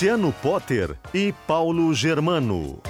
Luciano Potter e Paulo Germano.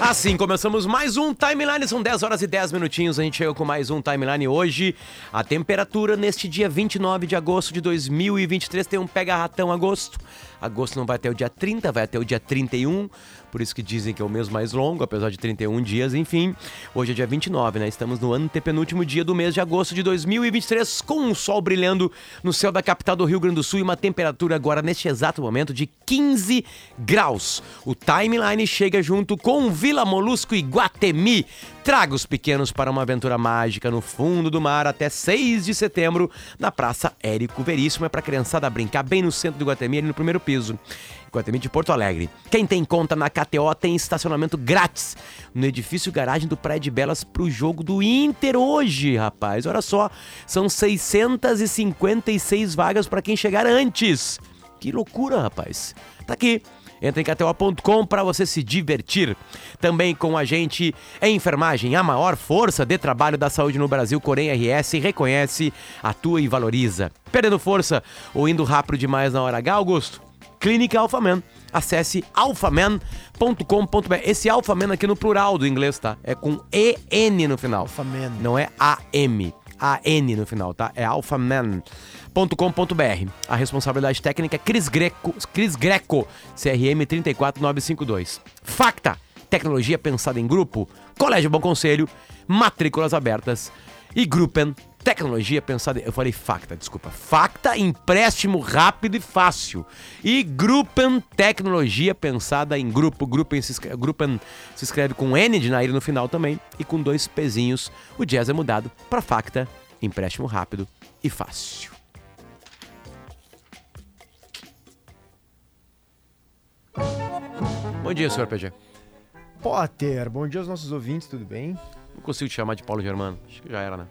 Assim, começamos mais um Timeline, são 10 horas e 10 minutinhos, a gente chega com mais um Timeline hoje. A temperatura neste dia 29 de agosto de 2023 tem um pega-ratão agosto. Agosto não vai até o dia 30, vai até o dia 31 por isso que dizem que é o mês mais longo, apesar de 31 dias, enfim. Hoje é dia 29, né? Estamos no antepenúltimo dia do mês de agosto de 2023, com o sol brilhando no céu da capital do Rio Grande do Sul e uma temperatura agora, neste exato momento, de 15 graus. O timeline chega junto com Vila Molusco e Guatemi. Traga os pequenos para uma aventura mágica no fundo do mar até 6 de setembro, na Praça Érico Veríssimo. É para a criançada brincar bem no centro do Guatemi, ali no primeiro piso. Guatemi de Porto Alegre. Quem tem conta na KTO tem estacionamento grátis no edifício garagem do Praia de Belas pro jogo do Inter hoje, rapaz. Olha só, são 656 vagas para quem chegar antes. Que loucura, rapaz. Tá aqui. Entra em KTO.com para você se divertir. Também com a gente é enfermagem, a maior força de trabalho da saúde no Brasil. Corém RS reconhece, atua e valoriza. Perdendo força ou indo rápido demais na hora H, Augusto? Clínica Alphaman. Acesse alphaman.com.br. Esse Alphaman aqui no plural do inglês, tá? É com EN no final. Alphaman. Não é AM. A-N no final, tá? É alphaman.com.br. A responsabilidade técnica é Cris Greco, Cris Greco, CRM 34952. Facta, tecnologia pensada em grupo, Colégio Bom Conselho, matrículas abertas e Gruppen Tecnologia pensada. Eu falei facta, desculpa. Facta, empréstimo rápido e fácil. E Gruppen Tecnologia pensada em grupo. Gruppen se, escreve, Gruppen se escreve com N de Nair no final também. E com dois pezinhos. O jazz é mudado para facta, empréstimo rápido e fácil. Bom dia, senhor PG. Potter, bom dia aos nossos ouvintes, tudo bem? Não consigo te chamar de Paulo Germano. Acho que já era, né?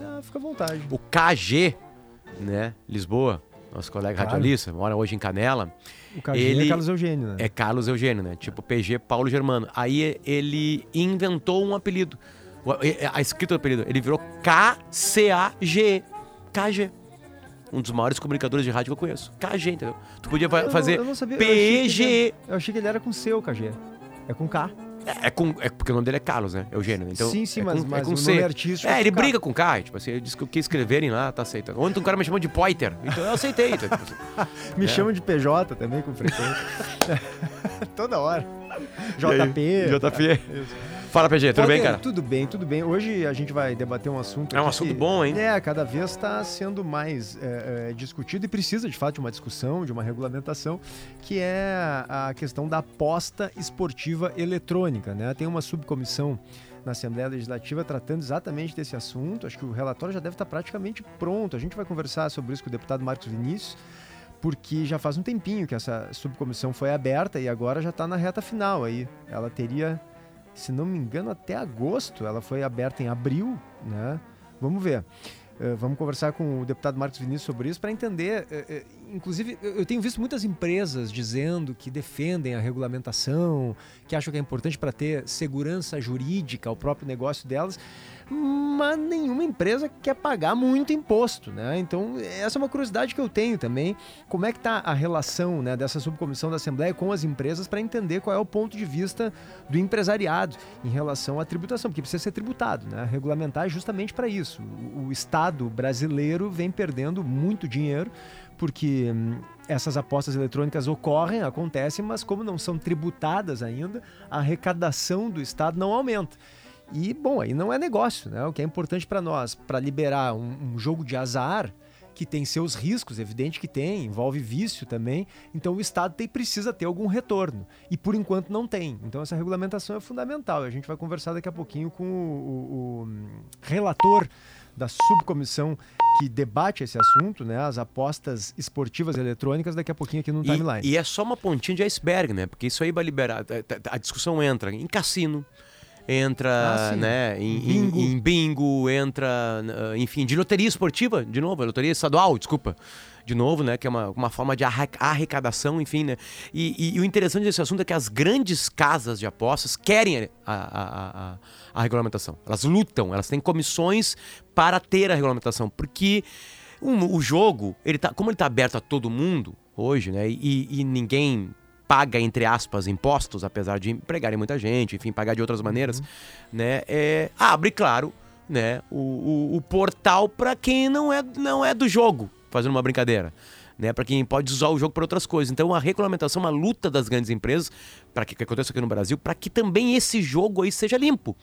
Não, fica à vontade. O KG, né? Lisboa, nosso colega Claro. radialista, mora hoje em Canela. O KG ele é Carlos Eugênio, né? É Carlos Eugênio, né? Tipo PG Paulo Germano. Aí ele inventou um apelido. A escrita do apelido. Ele virou KCAG. KG. Um dos maiores comunicadores de rádio que eu conheço. KG, entendeu? Tu podia Eu fazer eu não sabia, eu Eu achei que ele era com C, o KG. É com K. É, é com, é porque o nome dele é Carlos, né? Eugênio. né? Então, Sim, sim, é mas- com, mas é com o C. nome artístico É, é ele briga com K. Tipo assim, ele disse que o que escreverem lá tá aceitando. Ontem um cara me chamou de Poiter. Então eu aceitei. então, tipo assim. Me É. chamam de PJ também, com frequência. Toda hora. JP. JP. Fala, PG, tudo bem, Potter, cara? Tudo bem, tudo bem. Hoje a gente vai debater um assunto. É um assunto que, bom, hein? É, cada vez está sendo mais é, é, discutido e precisa, de fato, de uma discussão, de uma regulamentação, que é a questão da aposta esportiva eletrônica. Né? Tem uma subcomissão na Assembleia Legislativa tratando exatamente desse assunto. Acho que o relatório já deve estar praticamente pronto. A gente vai conversar sobre isso com o deputado Marcos Vinícius porque já faz um tempinho que essa subcomissão foi aberta e agora já está na reta final aí. Ela teria, se não me engano, até agosto. Ela foi aberta em abril, né? Vamos ver. Eh, vamos conversar com o deputado Marcos Vinícius sobre isso para entender. eh, eh, inclusive, eu tenho visto muitas empresas dizendo que defendem a regulamentação, que acham que é importante para ter segurança jurídica ao próprio negócio delas, mas nenhuma empresa quer pagar muito imposto, né? Então, essa é uma curiosidade que eu tenho também. Como é que está a relação né, dessa subcomissão da Assembleia com as empresas para entender qual é o ponto de vista do empresariado em relação à tributação, porque precisa ser tributado, né? Regulamentar é justamente para isso. O, Estado brasileiro vem perdendo muito dinheiro porque hum, essas apostas eletrônicas ocorrem, acontecem, mas como não são tributadas ainda, a arrecadação do Estado não aumenta. E, bom, aí não é negócio, né? O que é importante para nós, para liberar um, um jogo de azar, que tem seus riscos, evidente que tem, envolve vício também, então o Estado tem, precisa ter algum retorno. E por enquanto não tem. Então essa regulamentação é fundamental. A gente vai conversar daqui a pouquinho com o, o- o relator da subcomissão que debate esse assunto, né? As apostas esportivas eletrônicas, daqui a pouquinho aqui no timeline. E, é só uma pontinha de iceberg, né? Porque isso aí vai liberar. A, a discussão entra em cassino, entra Ah, né, em, em- Bingo. em bingo, entra, enfim, de loteria esportiva, de novo, loteria estadual, desculpa. De novo, né? Que é uma, uma forma de arrecadação, enfim, né? E, e- e o interessante desse assunto é que as grandes casas de apostas querem a, a, a- a- a regulamentação. Elas lutam, elas têm comissões para ter a regulamentação. Porque um- o jogo, ele tá, como ele está aberto a todo mundo hoje, né? E, e ninguém paga, entre aspas, impostos, apesar de empregarem muita gente, enfim, pagar de outras maneiras, né? É, abre, claro, né, o, o- o portal para quem não é, não é do jogo, fazendo uma brincadeira. Né, para quem pode usar o jogo para outras coisas. Então, a regulamentação uma luta das grandes empresas, para que, que aconteça aqui no Brasil, para que também esse jogo aí seja limpo.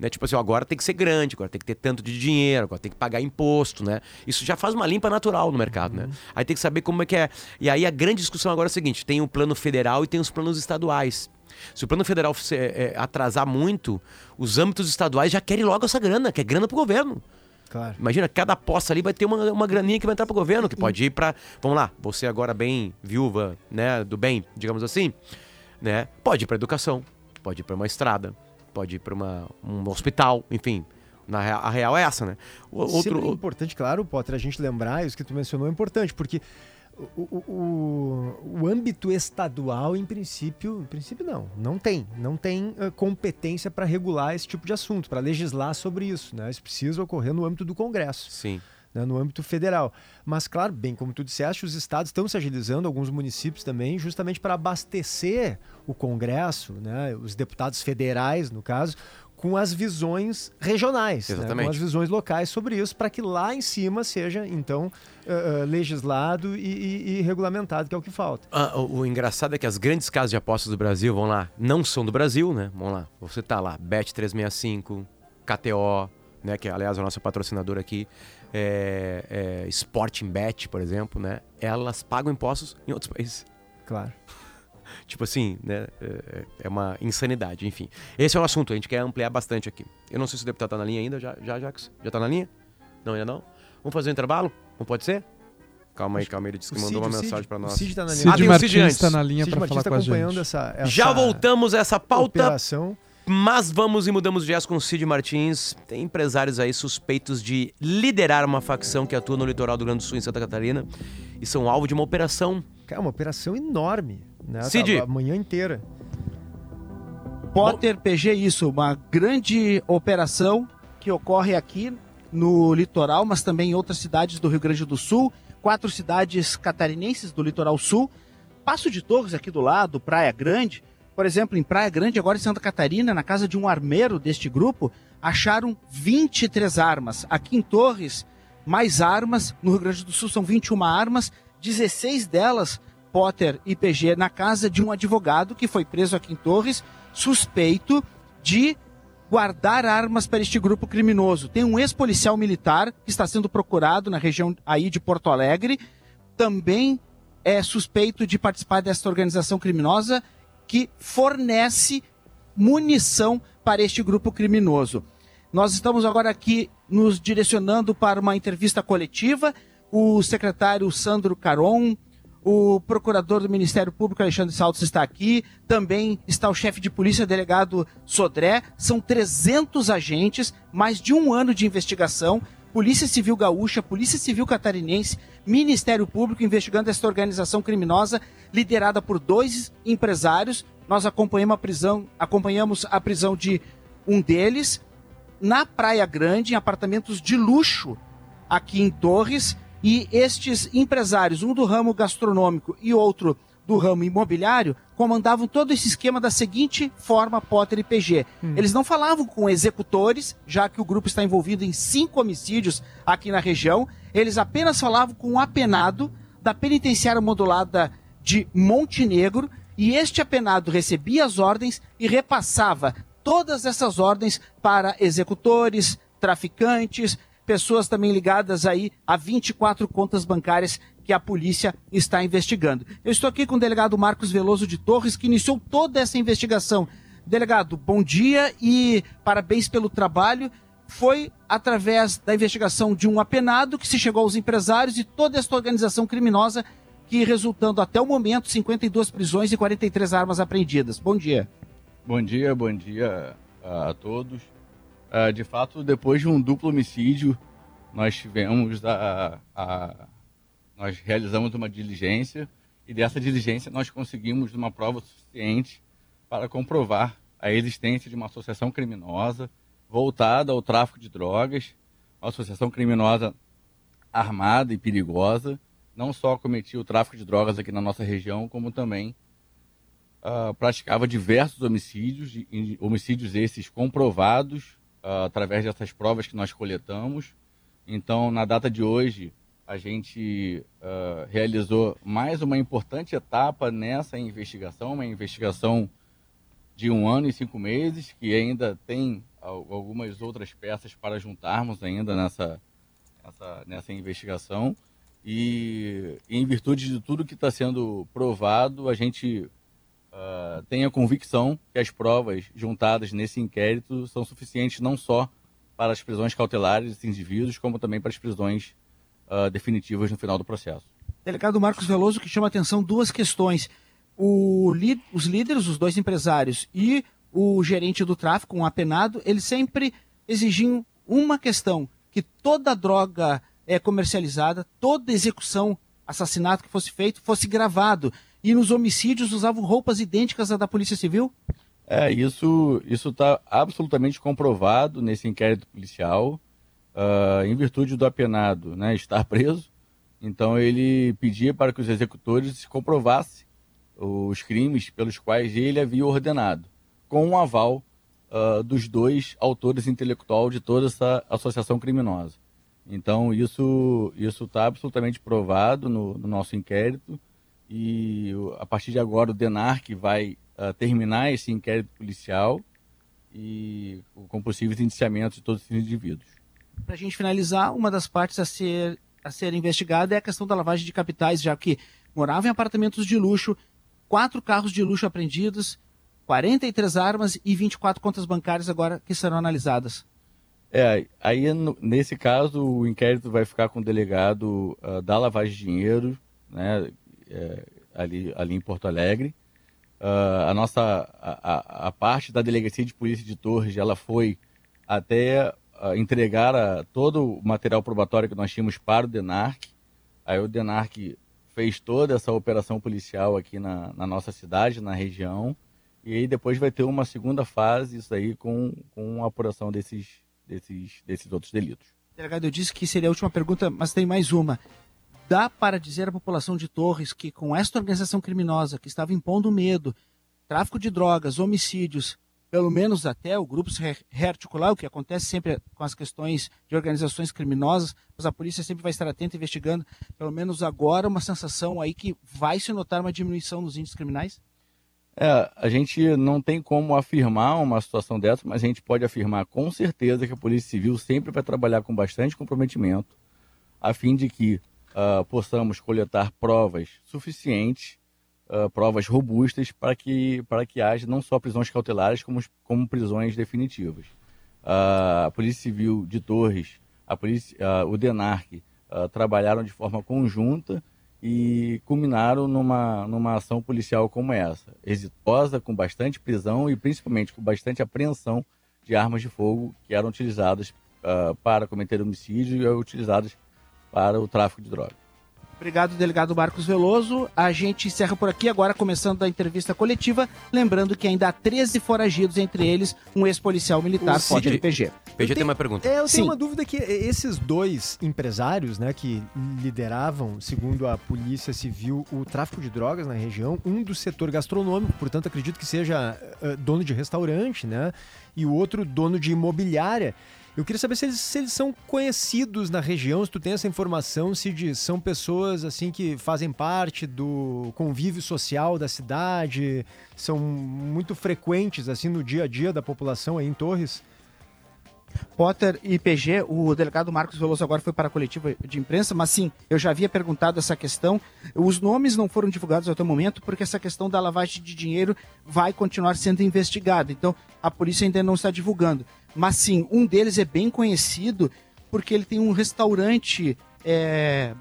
Né? Tipo assim, ó, agora tem que ser grande, agora tem que ter tanto de dinheiro, agora tem que pagar imposto, né? Isso já faz uma limpa natural no mercado, né? Aí tem que saber como é que é. E aí a grande discussão agora é a seguinte: tem o plano federal e tem os planos estaduais. Se o plano federal se- é, atrasar muito, os âmbitos estaduais já querem logo essa grana, que é grana pro governo. Claro. Imagina, cada aposta ali vai ter uma, uma graninha que vai entrar pro governo, que pode ir pra. Vamos lá, você agora bem viúva, né? Do bem, digamos assim, né? Pode ir pra educação, pode ir pra uma estrada, pode ir pra uma, um hospital, enfim. Na rea- a real é essa, né? O, Sempre é outro. importante, claro, Potter, a gente lembrar, isso que tu mencionou é importante, porque o, o, o- âmbito estadual, em princípio, em princípio não, não tem, não tem eh, competência para regular esse tipo de assunto, para legislar sobre isso, né? Isso precisa ocorrer no âmbito do Congresso Sim. Né, no âmbito federal. Mas, claro, bem como tu disseste, os estados estão se agilizando, alguns municípios também, justamente para abastecer o Congresso, né, os deputados federais, no caso, com as visões regionais, né, Exatamente. com as visões locais sobre isso, para que lá em cima seja, então, eh, legislado e, e- e regulamentado, que é o que falta. Ah, o, o engraçado é que as grandes casas de apostas do Brasil, vão lá, não são do Brasil, né? Vamos lá, você tá lá, Bet365, KTO, né? Que aliás é o nosso patrocinador aqui, é, é, Sporting Bet, por exemplo, né? Elas pagam impostos em outros países. Claro. Tipo assim, né? É, é uma insanidade, enfim. Esse é o assunto, a gente quer ampliar bastante aqui. Eu não sei se o deputado tá na linha ainda, já, já, Jax? Já tá na linha? Não, ainda não? Vamos fazer um intervalo? Não pode ser? Calma aí, calma aí, ele disse que O mandou Cid, uma o Cid, mensagem pra o nós. Cid tá na linha. Ah, Cid o Cid Martins está na linha para falar está com a gente. essa, essa Já voltamos a essa pauta. operação. Mas vamos e mudamos de jazz com o Cid Martins. Tem empresários aí suspeitos de liderar uma facção que atua no litoral do Rio Grande do Sul, em Santa Catarina, e são alvo de uma operação. É uma operação enorme, né? Cid. A manhã inteira. Potter PG, isso, uma grande operação que ocorre aqui no litoral, mas também em outras cidades do Rio Grande do Sul, quatro cidades catarinenses do litoral sul, Passo de Torres aqui do lado, Praia Grande, por exemplo, em Praia Grande, agora em Santa Catarina, na casa de um armeiro deste grupo, acharam 23 armas. Aqui em Torres, mais armas, no Rio Grande do Sul são 21 armas, 16 delas, Potter e PG, na casa de um advogado que foi preso aqui em Torres, suspeito de guardar armas para este grupo criminoso. Tem um ex-policial militar que está sendo procurado na região aí de Porto Alegre, também é suspeito de participar desta organização criminosa que fornece munição para este grupo criminoso. Nós estamos agora aqui nos direcionando para uma entrevista coletiva. O secretário Sandro Caron, o procurador do Ministério Público Alexandre Saltos está aqui, também está o chefe de polícia, delegado Sodré. São 300 agentes, mais de um ano de investigação. Polícia Civil Gaúcha, Polícia Civil Catarinense, Ministério Público investigando esta organização criminosa liderada por dois empresários. Nós acompanhamos a prisão, acompanhamos a prisão de um deles na Praia Grande, em apartamentos de luxo aqui em Torres. E estes empresários, um do ramo gastronômico e outro do ramo imobiliário, comandavam todo esse esquema da seguinte forma, Potter e PG. Eles não falavam com executores, já que o grupo está envolvido em cinco homicídios aqui na região. Eles apenas falavam com o apenado da penitenciária modulada de Montenegro, e este apenado recebia as ordens e repassava todas essas ordens para executores, traficantes, pessoas também ligadas aí a 24 contas bancárias que a polícia está investigando. Eu estou aqui com o delegado Marcos Veloso de Torres, que iniciou toda essa investigação. Delegado, bom dia e parabéns pelo trabalho. foi através da investigação de um apenado que se chegou aos empresários e toda esta organização criminosa que resultando até o momento 52 prisões e 43 armas apreendidas. Bom dia. Bom dia, bom dia a todos. Uh, de fato, depois de um duplo homicídio, nós tivemos a, a, nós realizamos uma diligência e dessa diligência nós conseguimos uma prova suficiente para comprovar a existência de uma associação criminosa voltada ao tráfico de drogas, uma associação criminosa armada e perigosa, não só cometia o tráfico de drogas aqui na nossa região, como também uh, praticava diversos homicídios, homicídios esses comprovados uh, através dessas provas que nós coletamos. Então, na data de hoje, a gente uh, realizou mais uma importante etapa nessa investigação, uma investigação de um ano e cinco meses, que ainda tem algumas outras peças para juntarmos ainda nessa, nessa, nessa investigação. E em virtude de tudo que está sendo provado, a gente uh, tem a convicção que as provas juntadas nesse inquérito são suficientes não só para as prisões cautelares desses indivíduos, como também para as prisões uh, definitivas no final do processo. Delegado Marcos Veloso, que chama atenção duas questões. Os líderes, os dois empresários e o gerente do tráfico, um apenado, eles sempre exigiam uma questão, que toda droga é comercializada, toda execução, assassinato que fosse feito, fosse gravado e nos homicídios usavam roupas idênticas à da Polícia Civil? É, isso está absolutamente comprovado nesse inquérito policial, uh, em virtude do apenado né, estar preso. Então ele pedia para que os executores comprovassem os crimes pelos quais ele havia ordenado, com o aval uh, dos dois autores intelectual de toda essa associação criminosa. Então isso isso está absolutamente provado no, no nosso inquérito e a partir de agora o DENARC vai uh, terminar esse inquérito policial e com possíveis indiciamentos de todos esses indivíduos. Para a gente finalizar, uma das partes a ser, a ser investigada é a questão da lavagem de capitais, já que morava em apartamentos de luxo, quatro carros de luxo apreendidos, 43 armas e 24 contas bancárias agora que serão analisadas. É, aí nesse caso o inquérito vai ficar com o delegado uh, da lavagem de dinheiro, né, é, ali, ali em Porto Alegre. Uh, a nossa a, a, parte da delegacia de polícia de Torres ela foi até uh, entregar a, todo o material probatório que nós tínhamos para o Denarc. Aí o Denarc fez toda essa operação policial aqui na, na nossa cidade, na região. E aí depois vai ter uma segunda fase, isso aí, com, com a apuração desses, desses, desses outros delitos. Delegado, eu disse que seria a última pergunta, mas tem mais uma dá para dizer à população de Torres que com esta organização criminosa que estava impondo medo, tráfico de drogas, homicídios, pelo menos até o grupo se rearticular, o que acontece sempre com as questões de organizações criminosas, mas a polícia sempre vai estar atenta investigando, pelo menos agora uma sensação aí que vai se notar uma diminuição nos índices criminais? É, a gente não tem como afirmar uma situação dessa, mas a gente pode afirmar com certeza que a Polícia Civil sempre vai trabalhar com bastante comprometimento, a fim de que uh, possamos coletar provas suficientes, uh, provas robustas, para que, para que haja não só prisões cautelares, como, como prisões definitivas. Uh, a Polícia Civil de Torres, a polícia, o DENARC, trabalharam de forma conjunta e culminaram numa, numa ação policial como essa, exitosa, com bastante prisão e principalmente com bastante apreensão de armas de fogo que eram utilizadas uh, para cometer homicídio e utilizadas para o tráfico de drogas. Obrigado, delegado Marcos Veloso. A gente encerra por aqui, agora começando a entrevista coletiva. Lembrando que ainda há 13 foragidos, entre eles um ex-policial militar, pode PG. PG tem uma pergunta. É, eu tenho Sim. uma dúvida que esses dois empresários, né, que lideravam, segundo a Polícia Civil, o tráfico de drogas na região, um do setor gastronômico, portanto acredito que seja uh, dono de restaurante, né, e o outro dono de imobiliária. Eu queria saber se eles, se eles são conhecidos na região, se tu tem essa informação, se de, são pessoas assim que fazem parte do convívio social da cidade, são muito frequentes assim no dia a dia da população aí em Torres. Potter e PG, o delegado Marcos Veloso agora foi para a coletiva de imprensa, mas sim, eu já havia perguntado essa questão. Os nomes não foram divulgados até o momento porque essa questão da lavagem de dinheiro vai continuar sendo investigada. Então, a polícia ainda não está divulgando. Mas sim, um deles é bem conhecido porque ele tem um restaurante, é,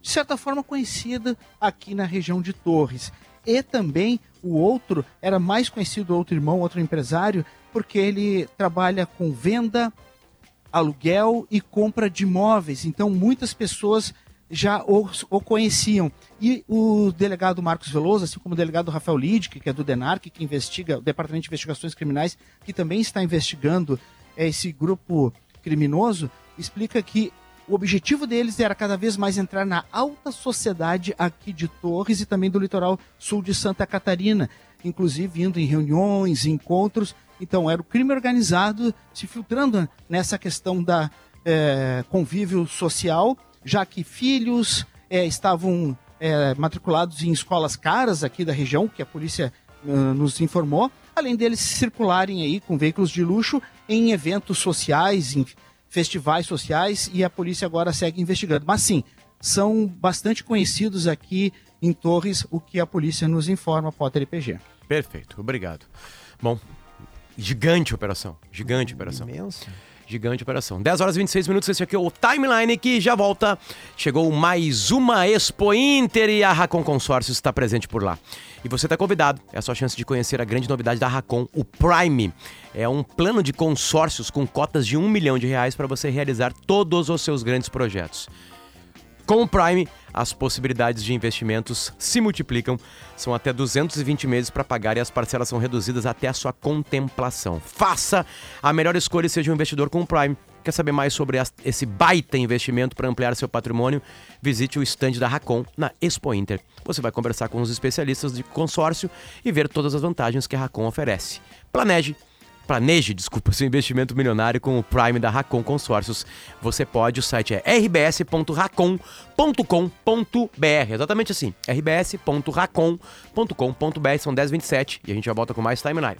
de certa forma, conhecido aqui na região de Torres. E também o outro era mais conhecido, outro irmão, outro empresário, porque ele trabalha com venda, aluguel e compra de imóveis. Então muitas pessoas já o, o, conheciam. E o delegado Marcos Veloso, assim como o delegado Rafael Lidic, que é do DENARC, que investiga, o Departamento de Investigações Criminais, que também está investigando é, esse grupo criminoso, explica que o objetivo deles era cada vez mais entrar na alta sociedade aqui de Torres e também do litoral sul de Santa Catarina, inclusive indo em reuniões, encontros. Então, era o crime organizado se filtrando nessa questão da é, convívio social já que filhos é, estavam é, matriculados em escolas caras aqui da região, que a polícia uh, nos informou, além deles circularem aí com veículos de luxo em eventos sociais, em festivais sociais, e a polícia agora segue investigando. Mas sim, são bastante conhecidos aqui em Torres, o que a polícia nos informa, Potter PG. Perfeito, obrigado. Bom, gigante operação, gigante operação. Imenso. Gigante operação. 10 horas e 26 minutos, esse aqui é o Timeline que já volta. Chegou mais uma Expo Inter e a Racon Consórcios está presente por lá. E você está convidado, é a sua chance de conhecer a grande novidade da Racon, o Prime. É um plano de consórcios com cotas de um milhão de reais para você realizar todos os seus grandes projetos. Com o Prime, as possibilidades de investimentos se multiplicam. São até 220 meses para pagar e as parcelas são reduzidas até a sua contemplação. Faça a melhor escolha e seja um investidor com o Prime. Quer saber mais sobre esse baita investimento para ampliar seu patrimônio? Visite o stand da Racon na Expo Inter. Você vai conversar com os especialistas de consórcio e ver todas as vantagens que a Racon oferece. Planeje planeje, desculpa, seu investimento milionário com o Prime da Racon Consórcios. Você pode, o site é rbs.racon.com.br, exatamente assim, rbs.racon.com.br, são 10h27 e a gente já volta com mais timeline.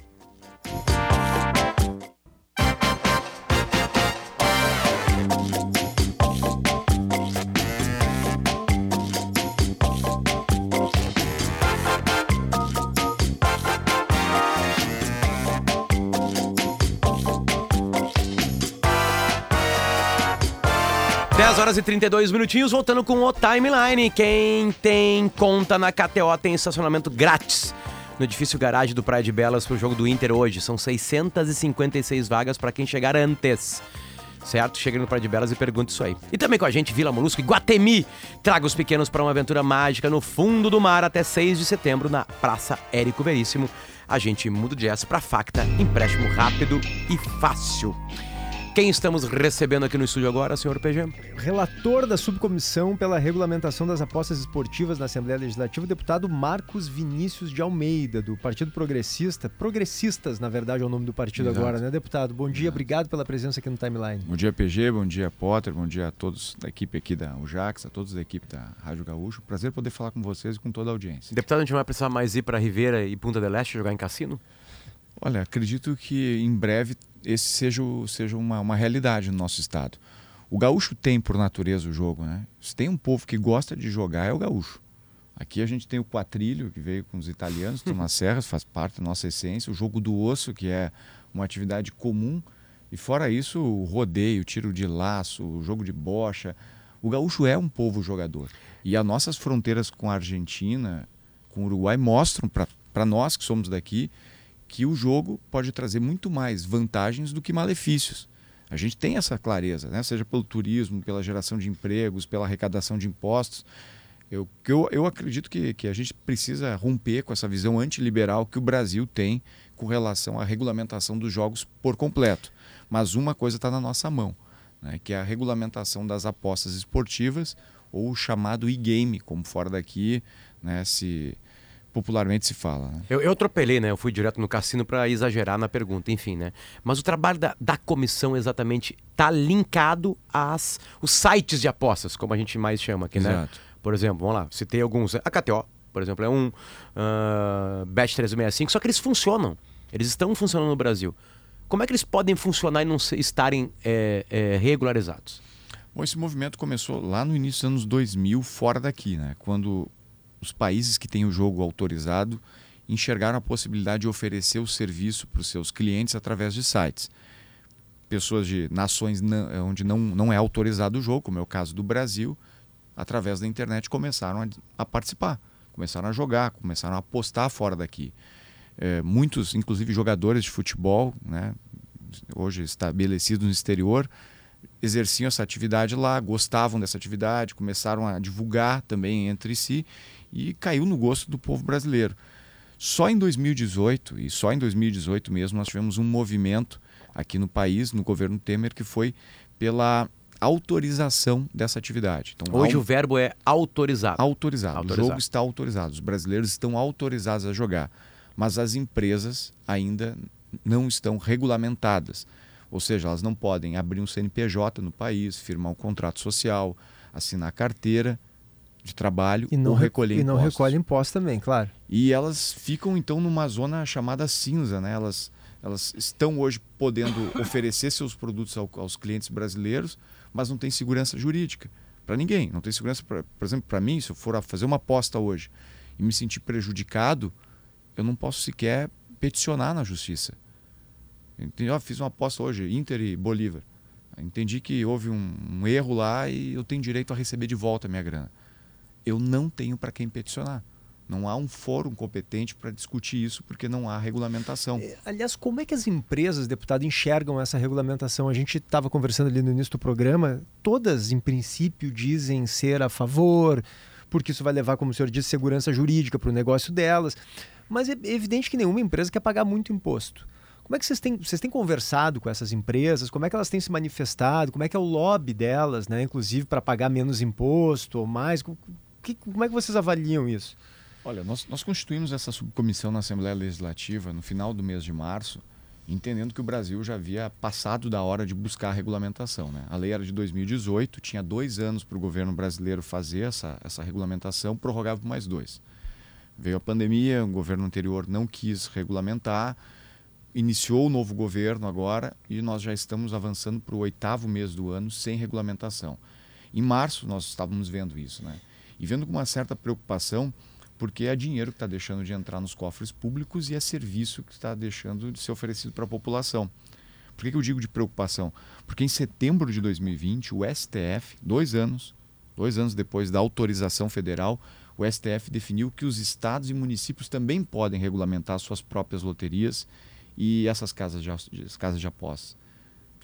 Horas e 32 minutinhos, voltando com o Timeline. Quem tem conta na KTO tem estacionamento grátis no edifício garagem do Praia de Belas para o jogo do Inter hoje. São 656 vagas para quem chegar antes. Certo? Chega no Praia de Belas e pergunta isso aí. E também com a gente, Vila Molusco e Guatemi. Traga os pequenos para uma aventura mágica no fundo do mar até 6 de setembro na Praça Érico Veríssimo. A gente muda o jazz para Facta, empréstimo rápido e fácil. Quem estamos recebendo aqui no estúdio agora, senhor PG? Relator da subcomissão pela regulamentação das apostas esportivas na Assembleia Legislativa, o deputado Marcos Vinícius de Almeida, do Partido Progressista. Progressistas, na verdade, é o nome do partido Exato. agora, né, deputado? Bom dia, Exato. obrigado pela presença aqui no Timeline. Bom dia, PG, bom dia, Potter, bom dia a todos da equipe aqui da UJAX, a todos da equipe da Rádio Gaúcho. Prazer poder falar com vocês e com toda a audiência. Deputado, a gente vai precisar mais ir para Ribeira e Punta del Este jogar em cassino? Olha, acredito que em breve esse seja, seja uma, uma realidade no nosso estado. O gaúcho tem por natureza o jogo, né? Se tem um povo que gosta de jogar é o gaúcho. Aqui a gente tem o quatrilho, que veio com os italianos, nas serras, faz parte da nossa essência. O jogo do osso, que é uma atividade comum. E fora isso, o rodeio, o tiro de laço, o jogo de bocha. O gaúcho é um povo jogador. E as nossas fronteiras com a Argentina, com o Uruguai, mostram para nós que somos daqui que o jogo pode trazer muito mais vantagens do que malefícios. A gente tem essa clareza, né? seja pelo turismo, pela geração de empregos, pela arrecadação de impostos. Eu, eu, eu acredito que, que a gente precisa romper com essa visão antiliberal que o Brasil tem com relação à regulamentação dos jogos por completo. Mas uma coisa está na nossa mão, né? que é a regulamentação das apostas esportivas ou o chamado e-game, como fora daqui né? se, popularmente se fala. Né? Eu, eu atropelei, né? Eu fui direto no cassino para exagerar na pergunta, enfim, né? Mas o trabalho da, da comissão exatamente está linkado às os sites de apostas, como a gente mais chama aqui, né? Exato. Por exemplo, vamos lá, citei alguns. A KTO, por exemplo, é um uh, Bet365, só que eles funcionam. Eles estão funcionando no Brasil. Como é que eles podem funcionar e não estarem é, é, regularizados? Bom, esse movimento começou lá no início dos anos 2000, fora daqui, né? Quando os países que têm o jogo autorizado enxergaram a possibilidade de oferecer o serviço para os seus clientes através de sites. pessoas de nações não, onde não, não é autorizado o jogo, como é o caso do Brasil, através da internet começaram a, a participar, começaram a jogar, começaram a apostar fora daqui. É, muitos, inclusive jogadores de futebol, né, hoje estabelecidos no exterior, exerciam essa atividade lá, gostavam dessa atividade, começaram a divulgar também entre si e caiu no gosto do povo brasileiro. Só em 2018, e só em 2018 mesmo, nós tivemos um movimento aqui no país, no governo Temer, que foi pela autorização dessa atividade. Então, Hoje o verbo é autorizado. Autorizado. autorizado. O jogo está autorizado. Os brasileiros estão autorizados a jogar. Mas as empresas ainda não estão regulamentadas. Ou seja, elas não podem abrir um CNPJ no país, firmar um contrato social, assinar carteira de trabalho e não ou recolher impostos. E não recolhe impostos também, claro. E elas ficam então numa zona chamada cinza, né? Elas, elas estão hoje podendo oferecer seus produtos ao, aos clientes brasileiros, mas não tem segurança jurídica para ninguém. Não tem segurança, pra, por exemplo, para mim, se eu for fazer uma aposta hoje e me sentir prejudicado, eu não posso sequer peticionar na justiça. Entendi, fiz uma aposta hoje, Inter e Bolívar. Entendi que houve um, um erro lá e eu tenho direito a receber de volta a minha grana. Eu não tenho para quem peticionar. Não há um fórum competente para discutir isso porque não há regulamentação. É, aliás, como é que as empresas, deputado, enxergam essa regulamentação? A gente estava conversando ali no início do programa, todas, em princípio, dizem ser a favor, porque isso vai levar, como o senhor disse, segurança jurídica para o negócio delas. Mas é evidente que nenhuma empresa quer pagar muito imposto. Como é que vocês têm, vocês têm conversado com essas empresas? Como é que elas têm se manifestado? Como é que é o lobby delas, né? inclusive para pagar menos imposto ou mais? Que, como é que vocês avaliam isso? Olha, nós, nós constituímos essa subcomissão na Assembleia Legislativa no final do mês de março, entendendo que o Brasil já havia passado da hora de buscar a regulamentação. Né? A lei era de 2018, tinha dois anos para o governo brasileiro fazer essa, essa regulamentação, prorrogava por mais dois. Veio a pandemia, o governo anterior não quis regulamentar, iniciou o novo governo agora e nós já estamos avançando para o oitavo mês do ano sem regulamentação. Em março nós estávamos vendo isso, né? E vendo com uma certa preocupação, porque é dinheiro que está deixando de entrar nos cofres públicos e é serviço que está deixando de ser oferecido para a população. Por que, que eu digo de preocupação? Porque em setembro de 2020, o STF, dois anos, dois anos depois da autorização federal, o STF definiu que os estados e municípios também podem regulamentar suas próprias loterias e essas casas de, casas de apostas.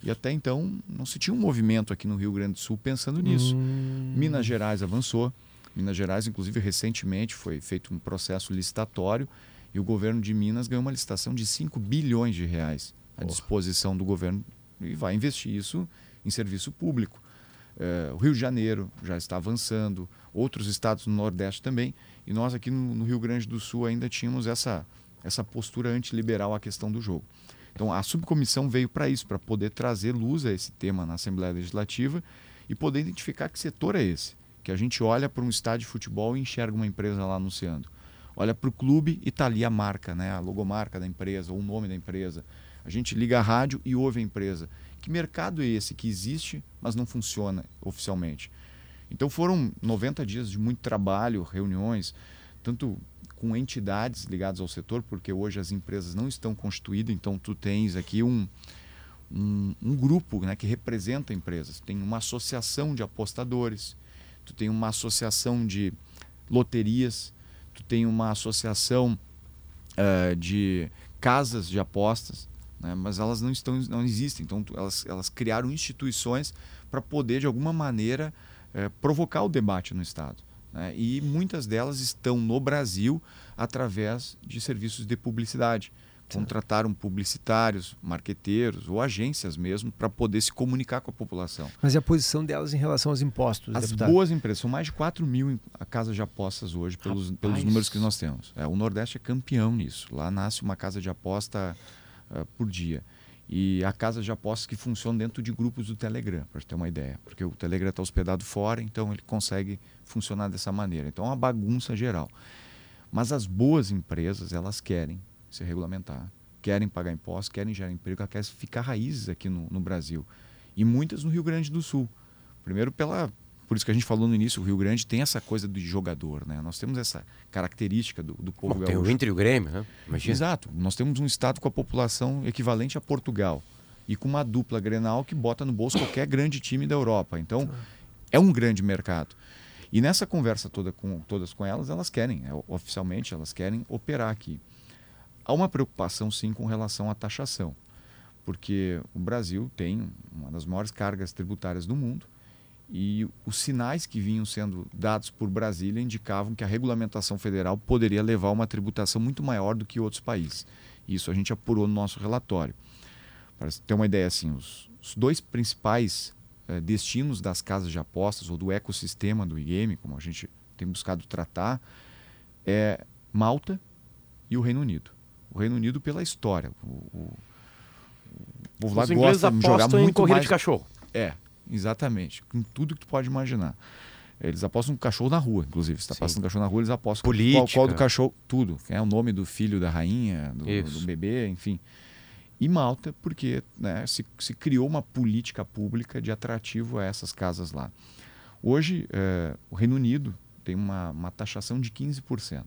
E até então não se tinha um movimento aqui no Rio Grande do Sul pensando nisso. Hum. Minas Gerais avançou. Minas Gerais, inclusive, recentemente foi feito um processo licitatório e o governo de Minas ganhou uma licitação de 5 bilhões de reais à disposição do governo e vai investir isso em serviço público. Uh, o Rio de Janeiro já está avançando, outros estados no Nordeste também, e nós aqui no, no Rio Grande do Sul ainda tínhamos essa, essa postura antiliberal à questão do jogo. Então a subcomissão veio para isso, para poder trazer luz a esse tema na Assembleia Legislativa e poder identificar que setor é esse. Que a gente olha para um estádio de futebol e enxerga uma empresa lá anunciando. Olha para o clube e está ali a marca, né? a logomarca da empresa, ou o nome da empresa. A gente liga a rádio e ouve a empresa. Que mercado é esse que existe, mas não funciona oficialmente? Então foram 90 dias de muito trabalho, reuniões, tanto com entidades ligadas ao setor, porque hoje as empresas não estão constituídas, então tu tens aqui um, um, um grupo né, que representa empresas. Tem uma associação de apostadores, tu tem uma associação de loterias, tu tem uma associação uh, de casas de apostas, né, mas elas não estão, não existem. Então tu, elas, elas criaram instituições para poder de alguma maneira uh, provocar o debate no estado. Né? E muitas delas estão no Brasil através de serviços de publicidade. Contrataram publicitários, marqueteiros ou agências mesmo para poder se comunicar com a população. Mas e a posição delas em relação aos impostos? As deputado? boas empresas, são mais de 4 mil casas de apostas hoje, pelos, pelos números que nós temos. É, o Nordeste é campeão nisso. Lá nasce uma casa de aposta uh, por dia e a casa de apostas que funciona dentro de grupos do Telegram, para ter uma ideia. Porque o Telegram está hospedado fora, então ele consegue funcionar dessa maneira. Então é uma bagunça geral. Mas as boas empresas, elas querem se regulamentar, querem pagar impostos, querem gerar emprego, querem ficar raízes aqui no, no Brasil. E muitas no Rio Grande do Sul. Primeiro pela por isso que a gente falou no início, o Rio Grande tem essa coisa do jogador, né? Nós temos essa característica do, do povo Bom, gaúcho. Tem o Inter e o Grêmio, né? Imagina. Exato. Nós temos um estado com a população equivalente a Portugal. e com uma dupla Grenal que bota no bolso qualquer grande time da Europa. Então, é um grande mercado. E nessa conversa toda com todas com elas, elas querem, é, oficialmente, elas querem operar aqui. Há uma preocupação, sim, com relação à taxação, porque o Brasil tem uma das maiores cargas tributárias do mundo e os sinais que vinham sendo dados por Brasília indicavam que a regulamentação federal poderia levar a uma tributação muito maior do que outros países. Isso a gente apurou no nosso relatório. Para ter uma ideia, assim, os, os dois principais eh, destinos das casas de apostas ou do ecossistema do e-game, como a gente tem buscado tratar, é Malta e o Reino Unido. O Reino Unido pela história. O, o, o povo lá Os ingleses gosta de jogar apostam em muito corrida mais... de cachorro. É, exatamente. Com tudo que tu pode imaginar. Eles apostam no cachorro na rua, inclusive. Se está Sim. passando cachorro na rua, eles apostam Política. qual, qual do cachorro, tudo. É o nome do filho da rainha, do, do bebê, enfim. E Malta, porque né, se, se criou uma política pública de atrativo a essas casas lá. Hoje, eh, o Reino Unido tem uma, uma taxação de 15%.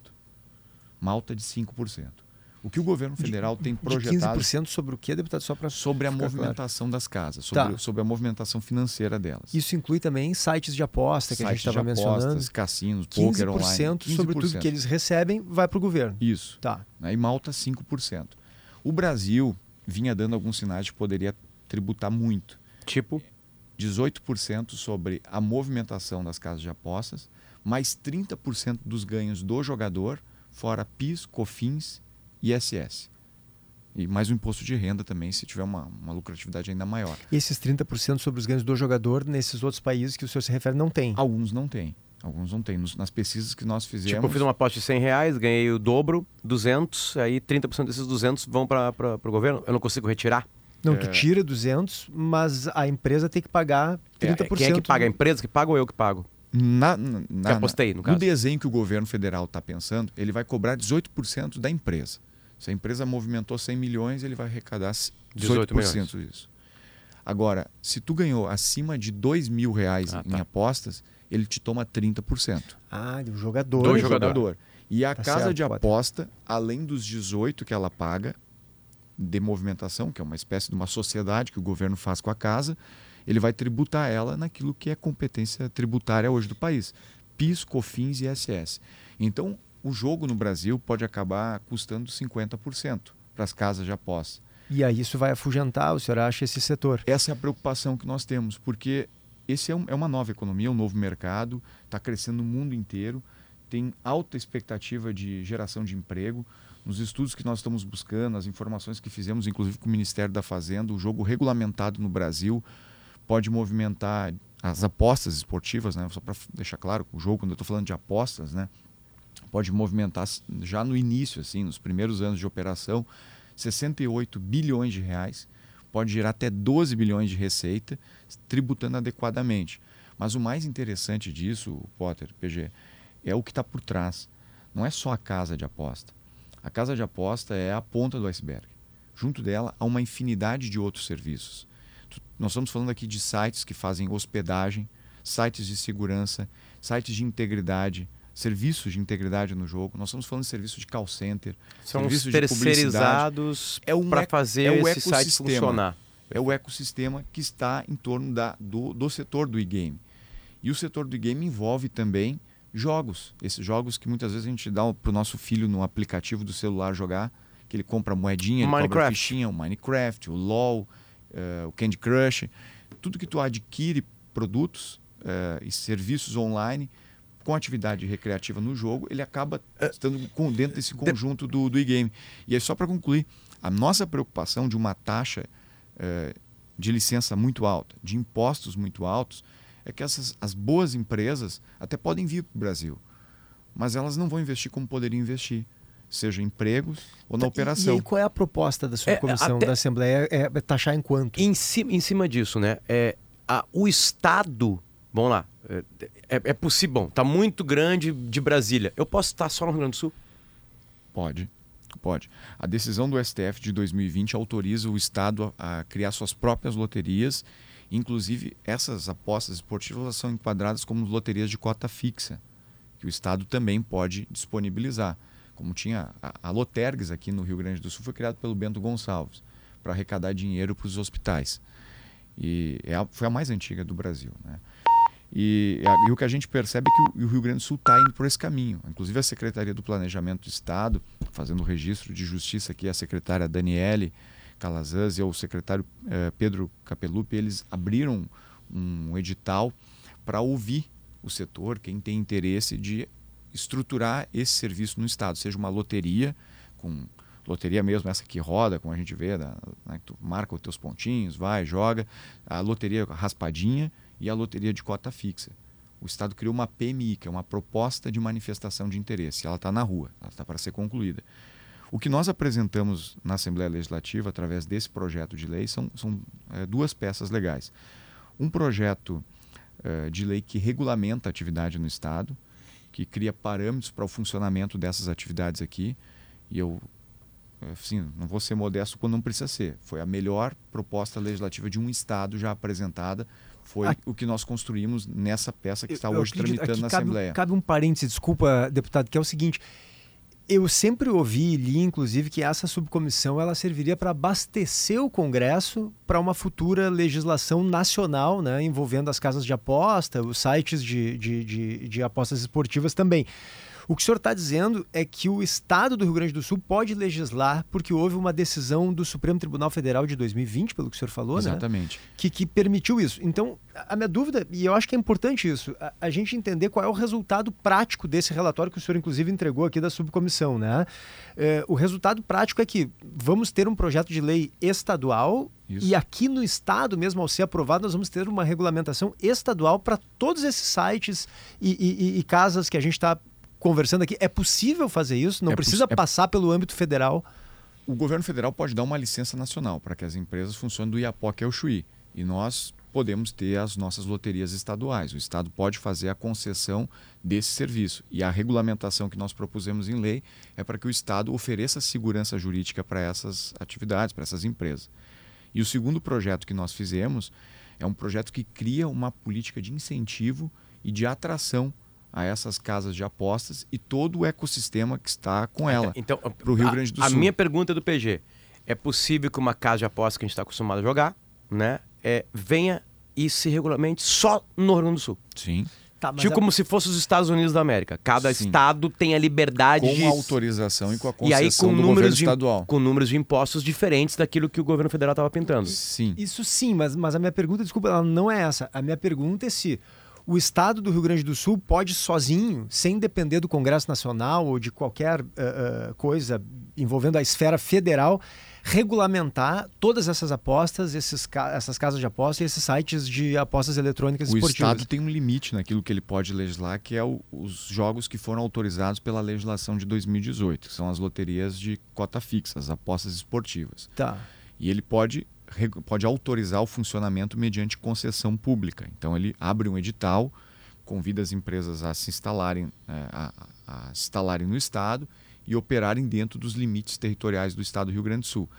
Malta de 5%. O que o governo federal tem De projetado 15% sobre o que, deputado? Só para sobre a ficar claro. movimentação das casas, sobre, Tá. sobre a movimentação financeira delas. Isso inclui também sites de aposta que a gente Sites de estava mencionando. apostas, cassinos, poker online. 15% sobre tudo que eles recebem vai para o governo. Isso. Tá. Né? E Malta 5%. O Brasil vinha dando alguns sinais de que poderia tributar muito. Tipo, 18% sobre a movimentação das casas de apostas, mais 30% dos ganhos do jogador, fora PIS, COFINS ISS. E mais o imposto de renda também, se tiver uma, uma lucratividade ainda maior. E esses 30% sobre os ganhos do jogador nesses outros países que o senhor se refere não tem. Alguns não têm. Alguns não têm. Nos- nas pesquisas que nós fizemos. tipo, eu fiz uma aposta de 100 reais, ganhei o dobro, 200, aí 30% desses 200 vão para o governo. Eu não consigo retirar. Não, tu tira 200, mas a empresa tem que pagar 30%. É, quem é que paga? A empresa que paga ou eu que pago? Na, na, na- apostei, no no caso. desenho que o governo federal está pensando, ele vai cobrar 18% da empresa. Se a empresa movimentou 100 milhões, ele vai arrecadar 18 18% disso. Agora, se tu ganhou acima de 2 mil reais Ah, em tá. apostas, ele te toma 30%. Ah, do jogador. Do do jogador. jogador. E a Tá casa certo, de aposta, além dos 18 que ela paga de movimentação, que é uma espécie de uma sociedade que o governo faz com a casa, ele vai tributar ela naquilo que é competência tributária hoje do país. PIS, COFINS e ISS. Então, o jogo no Brasil pode acabar custando 50% para as casas de aposta. E aí isso vai afugentar, o senhor acha, esse setor? Essa é a preocupação que nós temos, porque esse é, um- é uma nova economia, um novo mercado, está crescendo no mundo inteiro, tem alta expectativa de geração de emprego. Nos estudos que nós estamos buscando, as informações que fizemos, inclusive com o Ministério da Fazenda, o jogo regulamentado no Brasil pode movimentar as apostas esportivas, né? só para deixar claro, o jogo, quando eu estou falando de apostas, né? Pode movimentar já no início, assim, nos primeiros anos de operação, 68 bilhões de reais, pode gerar até 12 bilhões de receita, tributando adequadamente. Mas o mais interessante disso, Potter, PG, é o que está por trás. Não é só a casa de aposta. A casa de aposta é a ponta do iceberg. Junto dela há uma infinidade de outros serviços. Nós estamos falando aqui de sites que fazem hospedagem, sites de segurança, sites de integridade, serviços de integridade no jogo. Nós estamos falando de serviço de call center, São os serviço de publicidade. terceirizados É um para fazer é o esse site funcionar. é o ecossistema que está em torno da, do, do setor do e-game. E o setor do e-game envolve também jogos. Esses jogos que muitas vezes a gente dá para o nosso filho no aplicativo do celular jogar, que ele compra moedinha, ele Minecraft. fichinha, o Minecraft, o LoL, eh, o Candy Crush. Tudo que tu adquire produtos eh, e serviços online com atividade recreativa no jogo, ele acaba estando com, dentro desse conjunto do, do e-game. E aí, só para concluir, a nossa preocupação de uma taxa eh, de licença muito alta, de impostos muito altos, é que essas, as boas empresas até podem vir para o Brasil, mas elas não vão investir como poderiam investir, seja em empregos ou na e- operação. E, aí, qual é a proposta da subcomissão até- da Assembleia? É, é taxar em quanto? Em cima, em cima disso, né? É, a- o Estado. Vamos lá. É, é, possível. Bom, tá muito grande de Brasília. Eu posso estar só no Rio Grande do Sul? Pode, pode. A decisão do STF de 2020 autoriza o Estado a, a criar suas próprias loterias. Inclusive, essas apostas esportivas são enquadradas como loterias de cota fixa, que o Estado também pode disponibilizar. Como tinha a, a Lotergues aqui no Rio Grande do Sul, foi criado pelo Bento Gonçalves, para arrecadar dinheiro para os hospitais. E é a, foi a mais antiga do Brasil. Né? E, e, o que a gente percebe é que o, Rio Grande do Sul está indo por esse caminho. Inclusive a Secretaria do Planejamento do Estado, fazendo o registro de justiça aqui, a secretária Daniele Calazans e o secretário eh, Pedro Capelupi, eles abriram um edital para ouvir o setor, quem tem interesse de estruturar esse serviço no Estado, seja uma loteria, com loteria mesmo, essa que roda, como a gente vê, né, tu marca os teus pontinhos, vai, joga, a loteria raspadinha e a loteria de cota fixa. O Estado criou uma PMI, que é uma proposta de manifestação de interesse. Ela está na rua, ela está para ser concluída. O que nós apresentamos na Assembleia Legislativa, através desse projeto de lei, são, são é, duas peças legais. Um projeto é, de lei que regulamenta a atividade no Estado, que cria parâmetros para o funcionamento dessas atividades aqui. E eu, assim, não vou ser modesto quando não precisa ser. Foi a melhor proposta legislativa de um Estado já apresentada. Foi aqui, o que nós construímos nessa peça que está hoje tramitando na cabe, Assembleia. Cabe um parêntese, desculpa, deputado, que é o seguinte eu sempre ouvi e li, inclusive, que essa subcomissão ela serviria para abastecer o Congresso para uma futura legislação nacional, né, envolvendo as casas de aposta, os sites de, de, de, de apostas esportivas também. O que o senhor está dizendo é que o Estado do Rio Grande do Sul pode legislar porque houve uma decisão do Supremo Tribunal Federal de 2020, pelo que o senhor falou, Exatamente. né? Que, que permitiu isso. Então, a minha dúvida, e eu acho que é importante isso, a, a, gente entender qual é o resultado prático desse relatório que o senhor, inclusive, entregou aqui da subcomissão, né? É, o resultado prático é que vamos ter um projeto de lei estadual isso. E aqui no estado, mesmo ao ser aprovado, nós vamos ter uma regulamentação estadual para todos esses sites e, e, e, casas que a gente está conversando aqui. É possível fazer isso? Não é precisa é... passar pelo âmbito federal? O governo federal pode dar uma licença nacional para que as empresas funcionem do Iapoque ao Chuí. E nós podemos ter as nossas loterias estaduais. O Estado pode fazer a concessão desse serviço. E a regulamentação que nós propusemos em lei é para que o Estado ofereça segurança jurídica para essas atividades, para essas empresas. E o segundo projeto que nós fizemos é um projeto que cria uma política de incentivo e de atração a essas casas de apostas e todo o ecossistema que está com ela então, para o Rio Grande do a Sul. A minha pergunta é do PG. É possível que uma casa de apostas que a gente está acostumado a jogar, né, é, venha e se regulamente só no Rio Grande do Sul? Sim. Tá, tipo é... como se fosse os Estados Unidos da América. Cada Sim. estado tem a liberdade com de... Com autorização e com a concessão e aí, com do números de, estadual. Com números de impostos diferentes daquilo que o governo federal estava pintando. Sim. Isso sim, mas, mas a minha pergunta, desculpa, ela não é essa. A minha pergunta é se o Estado do Rio Grande do Sul pode sozinho, sem depender do Congresso Nacional ou de qualquer uh, uh, coisa envolvendo a esfera federal, regulamentar todas essas apostas, esses, essas casas de apostas e esses sites de apostas eletrônicas o esportivas. O Estado tem um limite naquilo que ele pode legislar, que é o, os jogos que foram autorizados pela legislação de 2018, que são as loterias de cota fixa, as apostas esportivas. Tá. E ele pode pode autorizar o funcionamento mediante concessão pública. Então ele abre um edital, convida as empresas a se instalarem, é, a, a instalarem no estado e operarem dentro dos limites territoriais do estado do Rio Grande do Sul.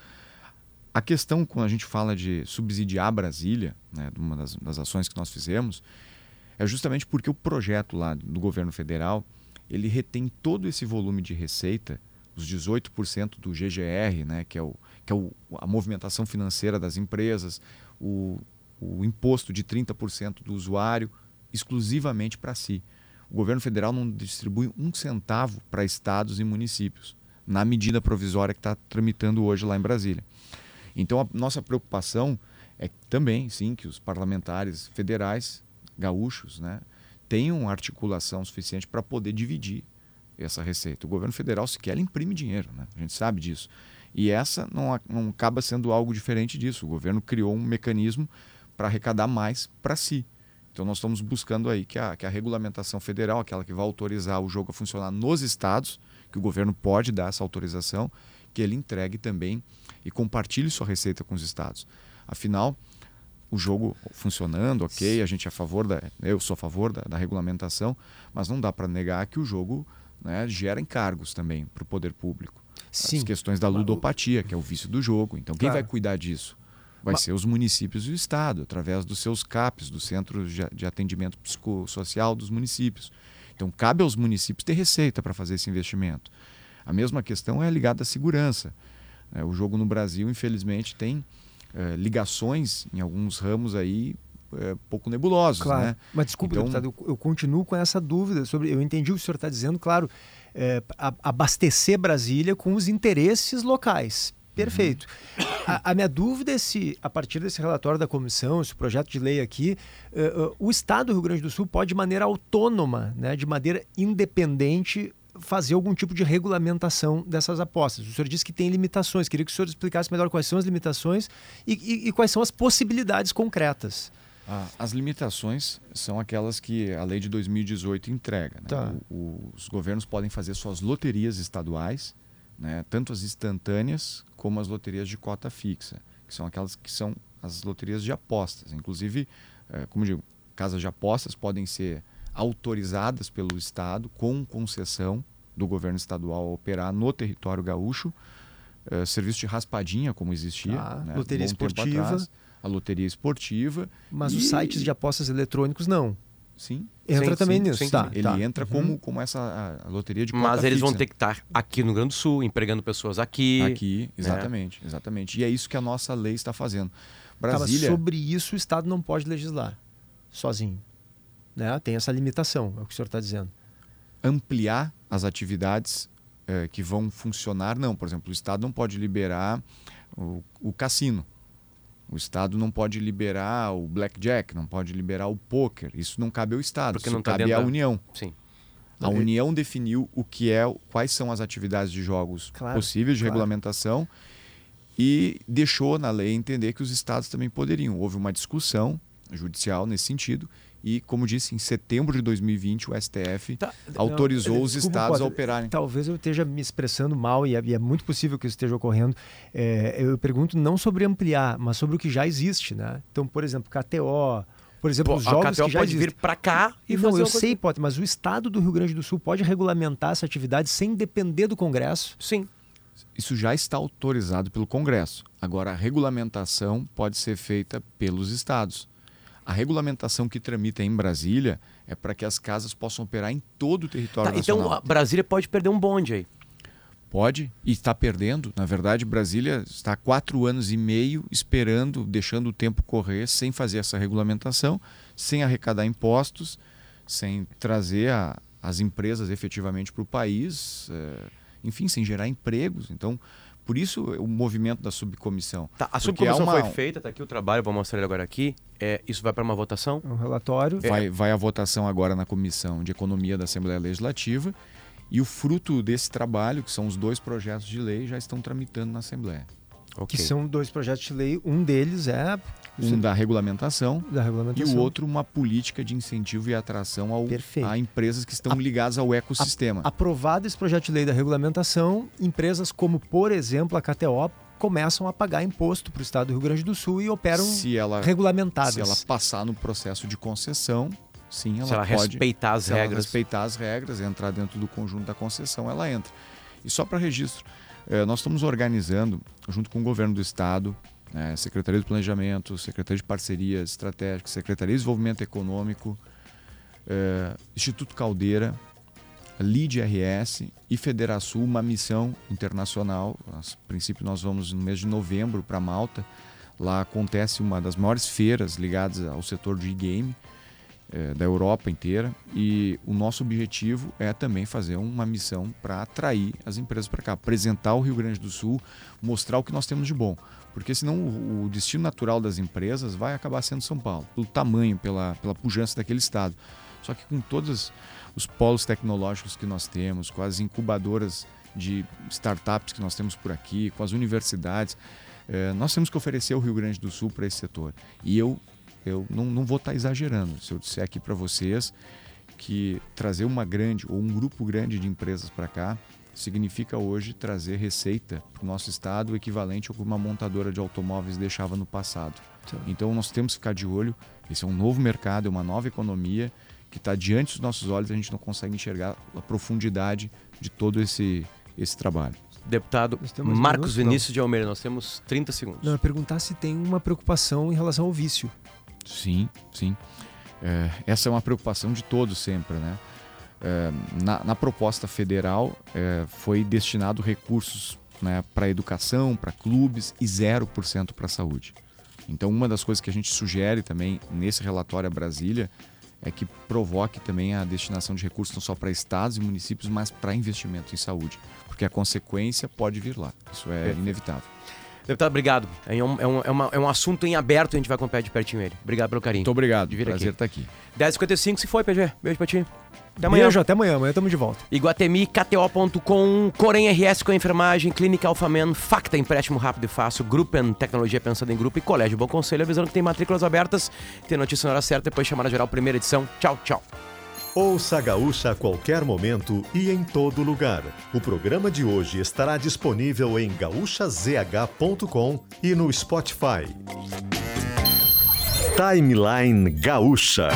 A questão, quando a gente fala de subsidiar Brasília, né, uma das, das ações que nós fizemos, é justamente porque o projeto lá do governo federal ele retém todo esse volume de receita, os 18% do GGR, né, que é o, que é o, a movimentação financeira das empresas, o, o imposto de 30% do usuário exclusivamente para si. O governo federal não distribui um centavo para estados e municípios, na medida provisória que está tramitando hoje lá em Brasília. Então, a nossa preocupação é também, sim, que os parlamentares federais gaúchos né, tenham articulação suficiente para poder dividir essa receita. O governo federal sequer imprime dinheiro, né? a gente sabe disso. E essa não, não acaba sendo algo diferente disso. O governo criou um mecanismo para arrecadar mais para si. Então nós estamos buscando aí que a, que a regulamentação federal, aquela que vai autorizar o jogo a funcionar nos estados, que o governo pode dar essa autorização, que ele entregue também e compartilhe sua receita com os estados. Afinal, o jogo funcionando, ok, a gente é a favor da, eu sou a favor da, da regulamentação, mas não dá para negar que o jogo né, gera encargos também para o poder público. Sim. As questões da ludopatia, que é o vício do jogo. Então, quem claro. vai cuidar disso? Vai Mas... ser os municípios e o Estado, através dos seus CAPs, dos Centros de Atendimento Psicossocial dos municípios. Então, cabe aos municípios ter receita para fazer esse investimento. A mesma questão é ligada à segurança. É, o jogo no Brasil, infelizmente, tem é, ligações em alguns ramos aí é, pouco nebulosos, Claro. né? Mas desculpe, Então- deputado, eu, eu continuo com essa dúvida sobre. Eu entendi o que o senhor está dizendo, claro, é, a- abastecer Brasília com os interesses locais. Perfeito. A, a minha dúvida é se, a partir desse relatório da comissão, esse projeto de lei aqui, eh, eh, o Estado do Rio Grande do Sul pode, de maneira autônoma, né, de maneira independente, fazer algum tipo de regulamentação dessas apostas. O senhor disse que tem limitações. Queria que o senhor explicasse melhor quais são as limitações e, e- e quais são as possibilidades concretas. Ah, as limitações são aquelas que a lei de 2018 entrega. né? Tá. O- os governos podem fazer suas loterias estaduais, né? tanto as instantâneas como as loterias de cota fixa, que são aquelas que são as loterias de apostas. Inclusive, eh, como digo, casas de apostas podem ser autorizadas pelo Estado com concessão do governo estadual a operar no território gaúcho. eh, serviço de raspadinha, como existia. Tá. né, Loteria esportiva. atrás. A loteria esportiva. Mas E- os sites de apostas eletrônicos não. Sim. Entra Sim, também sim, nisso. sim, tá, Ele tá. entra Uhum. como, como essa a- a loteria de Mas eles vão fixa. ter que estar aqui no Rio Grande do Sul, empregando pessoas aqui. Aqui, exatamente, exatamente. E é isso que a nossa lei está fazendo. Tá, mas Brasília, sobre isso o Estado não pode legislar sozinho. Né? Tem essa limitação, é o que o senhor está dizendo. ampliar as atividades eh, que vão funcionar, não. Por exemplo, o Estado não pode liberar o, o cassino. O Estado não pode liberar o blackjack, não pode liberar o poker. Isso não cabe ao Estado, Porque isso não tá cabe à da- União. Sim. A União definiu o que é, quais são as atividades de jogos Claro, possíveis de claro. regulamentação e deixou na lei entender que os estados também poderiam. Houve uma discussão judicial nesse sentido e, como disse, em setembro de 2020 o STF Tá, autorizou Não, os desculpa, estados a operarem. Talvez eu esteja me expressando mal e é, e é muito possível que isso esteja ocorrendo. É, eu pergunto não sobre ampliar, mas sobre o que já existe. Né? Então, por exemplo, KTO, por exemplo, Pô, os jogos que já pode existem. vir pra cá e não, fazer eu sei, Potter, mas o Estado do Rio Grande do Sul pode regulamentar essa atividade sem depender do Congresso. Sim. Isso já está autorizado pelo Congresso. Agora, a regulamentação pode ser feita pelos estados. A regulamentação que tramita em Brasília é para que as casas possam operar em todo o território Tá, então nacional. a Brasília pode perder um bonde aí. Pode e está perdendo. Na verdade, Brasília está há quatro anos e meio esperando, deixando o tempo correr, sem fazer essa regulamentação, sem arrecadar impostos, sem trazer a- as empresas efetivamente para o país, eh, enfim, sem gerar empregos. Então, por isso o movimento da subcomissão. Tá, a subcomissão há uma- foi feita, tá aqui o trabalho, vou mostrar ele agora aqui. É, isso vai para uma votação? Um relatório. Vai, vai à votação agora na Comissão de Economia da Assembleia Legislativa e o fruto desse trabalho, que são os dois projetos de lei, já estão tramitando na Assembleia. Ok. Que são dois projetos de lei. Um deles é Um da regulamentação da e regulamentação. o outro uma política de incentivo e atração ao, a empresas que estão A- ligadas ao ecossistema. Aprovado esse projeto de lei da regulamentação, empresas como, por exemplo, a KTO começam a pagar imposto para o estado do Rio Grande do Sul e operam se ela regulamentadas. se ela passar no processo de concessão, sim, ela Se ela pode respeitar as se ela regras. respeitar as regras, entrar dentro do conjunto da concessão, ela entra. E só para registro, eh, nós estamos organizando, junto com o governo do estado, né, Secretaria do Planejamento, Secretaria de Parcerias Estratégicas, Secretaria de Desenvolvimento Econômico, eh, Instituto Caldeira, LID RS e Federação, uma missão internacional. A princípio, nós vamos no mês de novembro para Malta. Lá acontece uma das maiores feiras ligadas ao setor de e-game eh, da Europa inteira. E o nosso objetivo é também fazer uma missão para atrair as empresas para cá, apresentar o Rio Grande do Sul, mostrar o que nós temos de bom. Porque senão o, destino natural das empresas vai acabar sendo São Paulo, pelo tamanho, pela, pela pujança daquele estado. Só que com todos os polos tecnológicos que nós temos, com as incubadoras de startups que nós temos por aqui, com as universidades, eh, nós temos que oferecer o Rio Grande do Sul para esse setor. E eu, eu não, não vou estar exagerando se eu disser aqui para vocês que trazer uma grande ou um grupo grande de empresas para cá significa hoje trazer receita para o nosso estado o equivalente ao que uma montadora de automóveis deixava no passado. Então nós temos que ficar de olho. Esse é um novo mercado, é uma nova economia que está diante dos nossos olhos. A gente não consegue enxergar a profundidade de todo esse esse trabalho. Deputado Marcos minutos? Não. Vinícius de Almeida, nós temos 30 segundos. Não, eu ia perguntar se tem uma preocupação em relação ao vício. Sim, sim. É, essa é uma preocupação de todos sempre, né? É, na, na proposta federal é, foi destinado recursos né, para educação, para clubes e 0% para a saúde. Então, uma das coisas que a gente sugere também nesse relatório a Brasília é que provoque também a destinação de recursos não só para estados e municípios, mas para investimento em saúde, porque a consequência pode vir lá. Isso é inevitável. Deputado, obrigado. É um, é, um, é, uma, é um assunto em aberto, a gente vai acompanhar de pertinho ele. Obrigado pelo carinho. Muito obrigado. De vir Prazer aqui. estar aqui. 10h55 se foi, PG. Beijo pra ti. Até amanhã. Beijo, até amanhã. Amanhã estamos de volta. Iguatemi, KTO.com, Corém RS com a enfermagem, Clínica Alfaman, Facta, empréstimo rápido e fácil, Gruppen, tecnologia pensada em grupo e Colégio Bom Conselho, avisando que tem matrículas abertas. Tem notícia na hora certa, depois chamada geral, primeira edição. Tchau, tchau. Ouça Gaúcha a qualquer momento e em todo lugar. O programa de hoje estará disponível em gaúchazh.com e no Spotify. Timeline Gaúcha.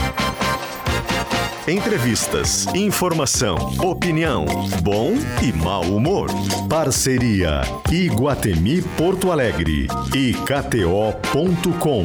Entrevistas, informação, opinião, bom e mau humor. Parceria Iguatemi Porto Alegre e KTO.com.